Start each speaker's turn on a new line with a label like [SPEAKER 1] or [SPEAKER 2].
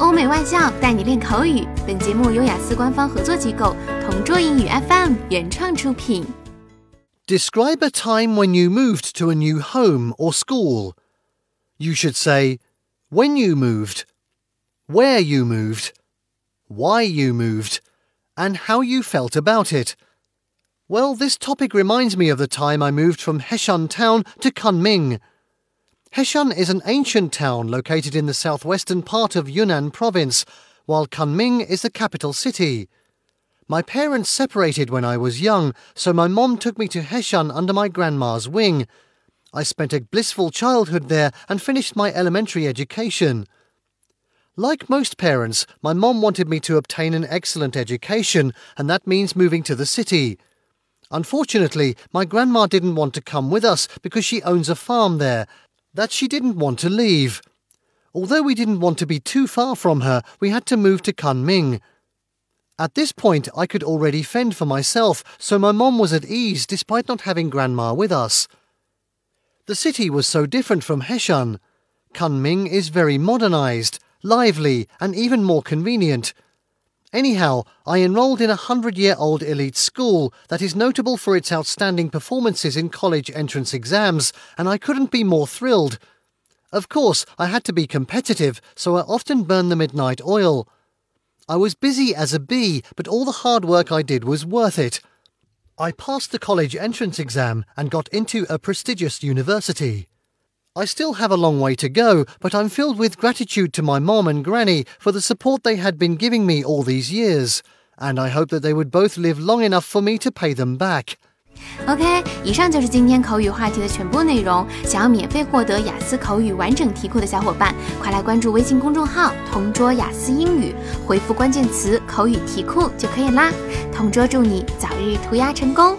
[SPEAKER 1] 欧美外教带你练口语。本节目由雅思官方合作机构同桌英语 FM 原创出品。
[SPEAKER 2] Describe a time when you moved to a new home or school. You should say when you moved, where you moved, why you moved, and how you felt about it. Well, this topic reminds me of the time I moved from Heshun town to Kunming. Heshun is an ancient town located in the southwestern part of Yunnan province, while Kunming is the capital city. My parents separated when I was young, so my mom took me to Heshun under my grandma's wing. I spent a blissful childhood there and finished my elementary education. Like most parents, my mom wanted me to obtain an excellent education, and that means moving to the city. Unfortunately, my grandma didn't want to come with us because she owns a farm there, that she didn't want to leave. Although we didn't want to be too far from her, we had to move to Kunming. At this point, I could already fend for myself, so my mom was at ease despite not having Grandma with us. The city was so different from Heshun. Kunming is very modernized, lively, and even more convenient. Anyhow, I enrolled in a hundred year old elite school that is notable for its outstanding performances in college entrance exams, and I couldn't be more thrilled. Of course, I had to be competitive, so I often burned the midnight oil. I was busy as a bee, but all the hard work I did was worth it. I passed the college entrance exam and got into a prestigious university. I still have a long way to go, but I'm filled with gratitude to my mom and granny for the support they had been giving me all these years, and I hope that they would both live long enough for me to pay them back.
[SPEAKER 1] OK，以上就是今天口语话题的全部内容。想要免费获得雅思口语完整题库的小伙伴，快来关注微信公众号“同桌雅思英语”，回复关键词“口语题库”就可以啦。同桌祝你早日涂鸦成功！